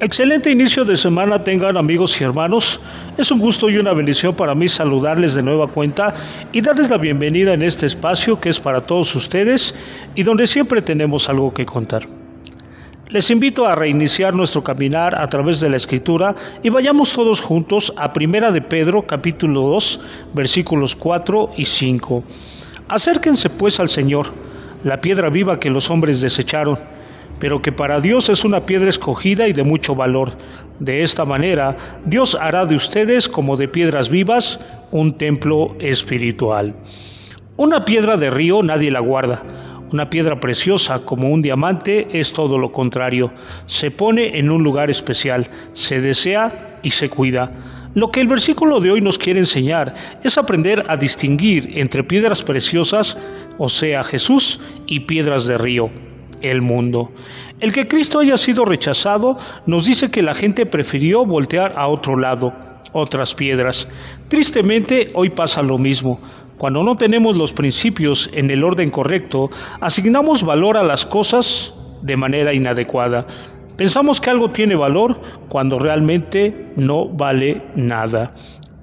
Excelente inicio de semana tengan amigos y hermanos. Es un gusto y una bendición para mí saludarles de nueva cuenta y darles la bienvenida en este espacio que es para todos ustedes y donde siempre tenemos algo que contar. Les invito a reiniciar nuestro caminar a través de la escritura y vayamos todos juntos a Primera de Pedro capítulo 2 versículos 4 y 5. Acérquense pues al Señor, la piedra viva que los hombres desecharon pero que para Dios es una piedra escogida y de mucho valor. De esta manera, Dios hará de ustedes como de piedras vivas un templo espiritual. Una piedra de río nadie la guarda. Una piedra preciosa como un diamante es todo lo contrario. Se pone en un lugar especial, se desea y se cuida. Lo que el versículo de hoy nos quiere enseñar es aprender a distinguir entre piedras preciosas, o sea, Jesús, y piedras de río el mundo. El que Cristo haya sido rechazado nos dice que la gente prefirió voltear a otro lado, otras piedras. Tristemente, hoy pasa lo mismo. Cuando no tenemos los principios en el orden correcto, asignamos valor a las cosas de manera inadecuada. Pensamos que algo tiene valor cuando realmente no vale nada.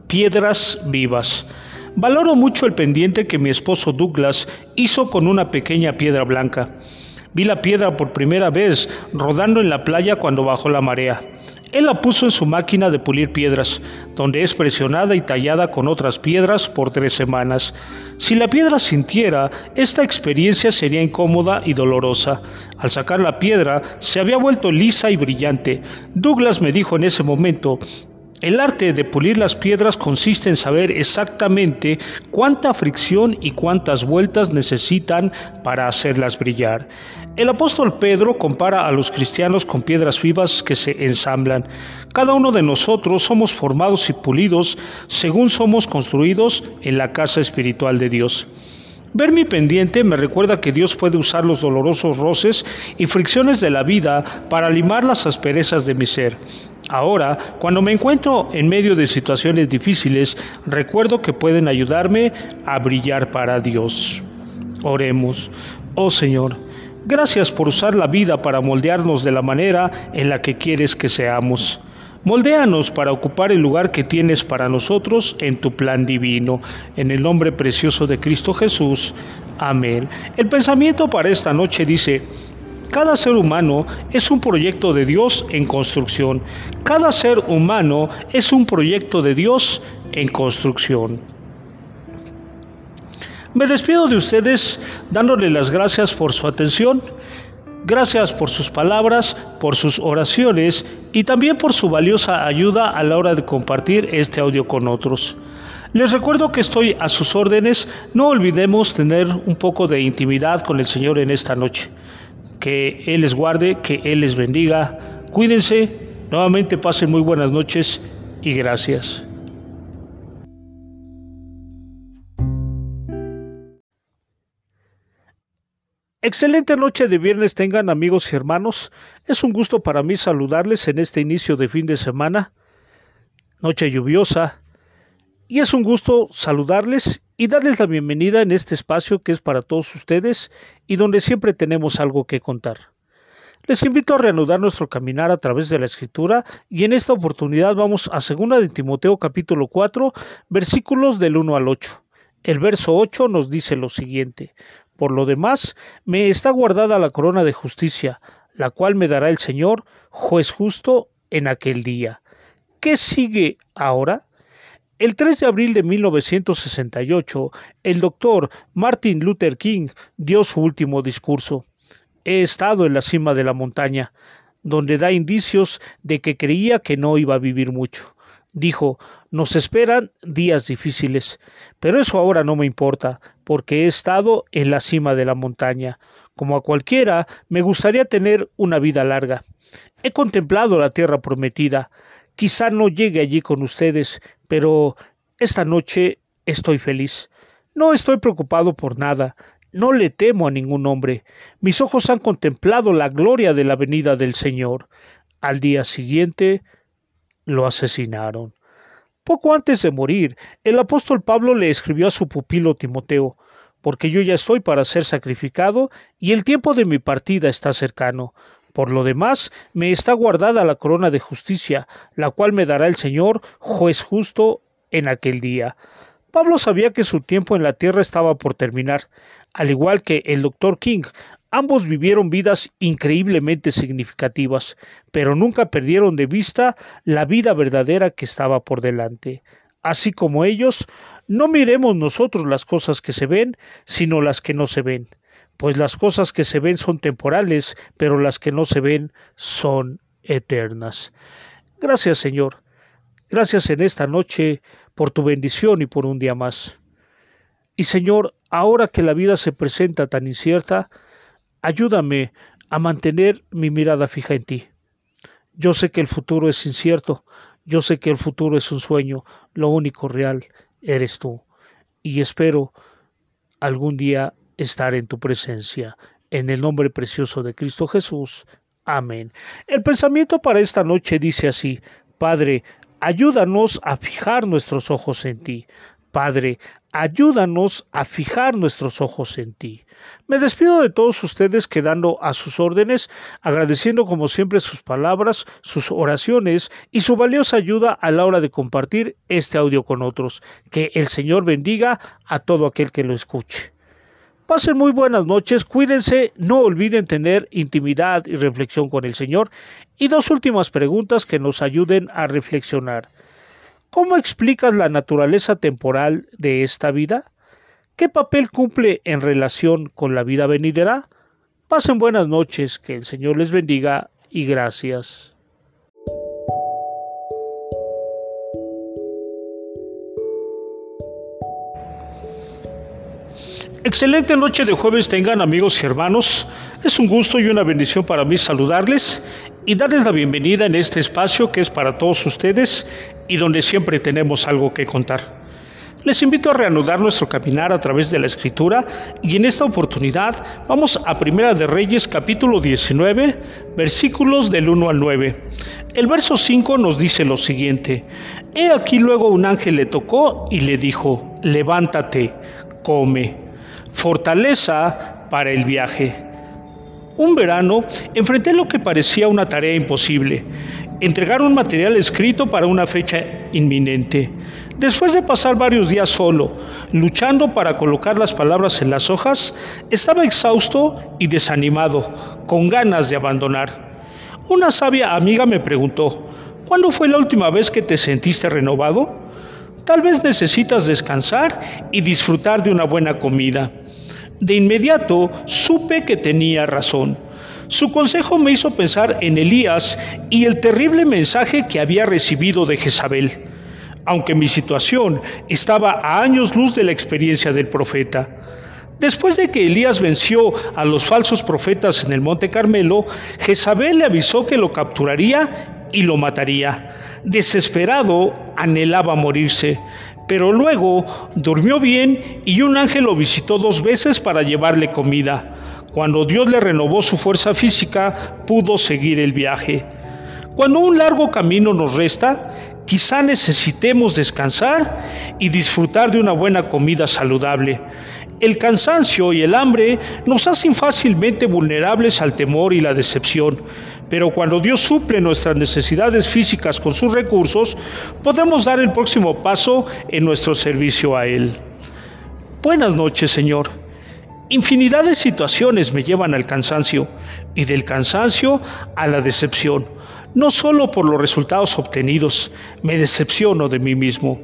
Piedras vivas. Valoro mucho el pendiente que mi esposo Douglas hizo con una pequeña piedra blanca. Vi la piedra por primera vez rodando en la playa cuando bajó la marea. Él la puso en su máquina de pulir piedras, donde es presionada y tallada con otras piedras por tres semanas. Si la piedra sintiera, esta experiencia sería incómoda y dolorosa. Al sacar la piedra, se había vuelto lisa y brillante. Douglas me dijo en ese momento, el arte de pulir las piedras consiste en saber exactamente cuánta fricción y cuántas vueltas necesitan para hacerlas brillar. El apóstol Pedro compara a los cristianos con piedras vivas que se ensamblan. Cada uno de nosotros somos formados y pulidos según somos construidos en la casa espiritual de Dios. Ver mi pendiente me recuerda que Dios puede usar los dolorosos roces y fricciones de la vida para limar las asperezas de mi ser. Ahora, cuando me encuentro en medio de situaciones difíciles, recuerdo que pueden ayudarme a brillar para Dios. Oremos. Oh Señor, gracias por usar la vida para moldearnos de la manera en la que quieres que seamos. Moldéanos para ocupar el lugar que tienes para nosotros en tu plan divino. En el nombre precioso de Cristo Jesús. Amén. El pensamiento para esta noche dice, cada ser humano es un proyecto de Dios en construcción. Cada ser humano es un proyecto de Dios en construcción. Me despido de ustedes dándole las gracias por su atención. Gracias por sus palabras, por sus oraciones y también por su valiosa ayuda a la hora de compartir este audio con otros. Les recuerdo que estoy a sus órdenes. No olvidemos tener un poco de intimidad con el Señor en esta noche. Que Él les guarde, que Él les bendiga. Cuídense. Nuevamente pasen muy buenas noches y gracias. Excelente noche de viernes tengan amigos y hermanos. Es un gusto para mí saludarles en este inicio de fin de semana, noche lluviosa, y es un gusto saludarles y darles la bienvenida en este espacio que es para todos ustedes y donde siempre tenemos algo que contar. Les invito a reanudar nuestro caminar a través de la escritura y en esta oportunidad vamos a 2 de Timoteo capítulo 4 versículos del 1 al 8. El verso 8 nos dice lo siguiente, por lo demás, me está guardada la corona de justicia, la cual me dará el Señor, juez justo, en aquel día. ¿Qué sigue ahora? El 3 de abril de 1968, el doctor Martin Luther King dio su último discurso. He estado en la cima de la montaña, donde da indicios de que creía que no iba a vivir mucho. Dijo, nos esperan días difíciles, pero eso ahora no me importa, porque he estado en la cima de la montaña. Como a cualquiera, me gustaría tener una vida larga. He contemplado la tierra prometida. Quizá no llegue allí con ustedes, pero esta noche estoy feliz. No estoy preocupado por nada, no le temo a ningún hombre. Mis ojos han contemplado la gloria de la venida del Señor. Al día siguiente lo asesinaron. Poco antes de morir, el apóstol Pablo le escribió a su pupilo Timoteo, porque yo ya estoy para ser sacrificado y el tiempo de mi partida está cercano. Por lo demás, me está guardada la corona de justicia, la cual me dará el Señor, juez justo, en aquel día. Pablo sabía que su tiempo en la tierra estaba por terminar, al igual que el doctor King. Ambos vivieron vidas increíblemente significativas, pero nunca perdieron de vista la vida verdadera que estaba por delante. Así como ellos, no miremos nosotros las cosas que se ven, sino las que no se ven pues las cosas que se ven son temporales, pero las que no se ven son eternas. Gracias, Señor. Gracias en esta noche por tu bendición y por un día más. Y Señor, ahora que la vida se presenta tan incierta, ayúdame a mantener mi mirada fija en ti. Yo sé que el futuro es incierto, yo sé que el futuro es un sueño, lo único real eres tú. Y espero algún día estar en tu presencia. En el nombre precioso de Cristo Jesús. Amén. El pensamiento para esta noche dice así, Padre, ayúdanos a fijar nuestros ojos en ti. Padre, ayúdanos a fijar nuestros ojos en ti. Me despido de todos ustedes quedando a sus órdenes, agradeciendo como siempre sus palabras, sus oraciones y su valiosa ayuda a la hora de compartir este audio con otros. Que el Señor bendiga a todo aquel que lo escuche. Pasen muy buenas noches, cuídense, no olviden tener intimidad y reflexión con el Señor. Y dos últimas preguntas que nos ayuden a reflexionar. ¿Cómo explicas la naturaleza temporal de esta vida? ¿Qué papel cumple en relación con la vida venidera? Pasen buenas noches, que el Señor les bendiga y gracias. Excelente noche de jueves tengan amigos y hermanos. Es un gusto y una bendición para mí saludarles y darles la bienvenida en este espacio que es para todos ustedes y donde siempre tenemos algo que contar. Les invito a reanudar nuestro caminar a través de la escritura y en esta oportunidad vamos a Primera de Reyes capítulo 19 versículos del 1 al 9. El verso 5 nos dice lo siguiente, He aquí luego un ángel le tocó y le dijo, levántate, come fortaleza para el viaje. Un verano enfrenté lo que parecía una tarea imposible, entregar un material escrito para una fecha inminente. Después de pasar varios días solo, luchando para colocar las palabras en las hojas, estaba exhausto y desanimado, con ganas de abandonar. Una sabia amiga me preguntó, ¿cuándo fue la última vez que te sentiste renovado? Tal vez necesitas descansar y disfrutar de una buena comida. De inmediato supe que tenía razón. Su consejo me hizo pensar en Elías y el terrible mensaje que había recibido de Jezabel, aunque mi situación estaba a años luz de la experiencia del profeta. Después de que Elías venció a los falsos profetas en el Monte Carmelo, Jezabel le avisó que lo capturaría y lo mataría. Desesperado, anhelaba morirse, pero luego durmió bien y un ángel lo visitó dos veces para llevarle comida. Cuando Dios le renovó su fuerza física, pudo seguir el viaje. Cuando un largo camino nos resta, quizá necesitemos descansar y disfrutar de una buena comida saludable. El cansancio y el hambre nos hacen fácilmente vulnerables al temor y la decepción, pero cuando Dios suple nuestras necesidades físicas con sus recursos, podemos dar el próximo paso en nuestro servicio a Él. Buenas noches, Señor. Infinidad de situaciones me llevan al cansancio y del cansancio a la decepción no solo por los resultados obtenidos, me decepciono de mí mismo.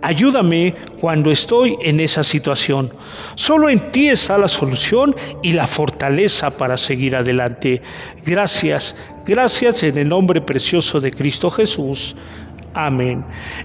Ayúdame cuando estoy en esa situación. Solo en ti está la solución y la fortaleza para seguir adelante. Gracias, gracias en el nombre precioso de Cristo Jesús. Amén.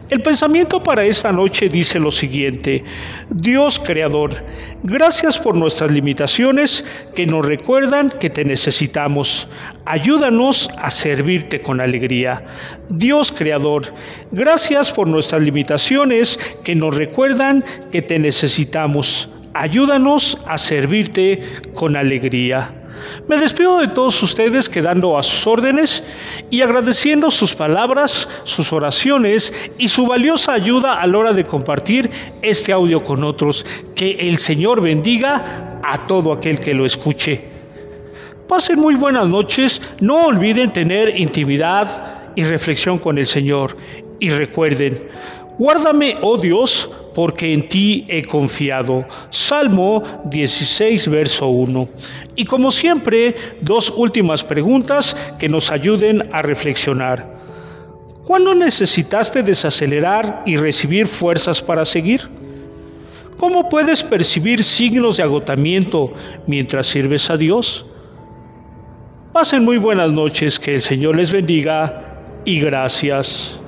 El pensamiento para esta noche dice lo siguiente, Dios Creador, gracias por nuestras limitaciones que nos recuerdan que te necesitamos. Ayúdanos a servirte con alegría. Dios Creador, gracias por nuestras limitaciones que nos recuerdan que te necesitamos. Ayúdanos a servirte con alegría. Me despido de todos ustedes quedando a sus órdenes y agradeciendo sus palabras, sus oraciones y su valiosa ayuda a la hora de compartir este audio con otros. Que el Señor bendiga a todo aquel que lo escuche. Pasen muy buenas noches, no olviden tener intimidad y reflexión con el Señor. Y recuerden, guárdame, oh Dios, porque en ti he confiado. Salmo 16, verso 1. Y como siempre, dos últimas preguntas que nos ayuden a reflexionar. ¿Cuándo necesitaste desacelerar y recibir fuerzas para seguir? ¿Cómo puedes percibir signos de agotamiento mientras sirves a Dios? Pasen muy buenas noches, que el Señor les bendiga y gracias.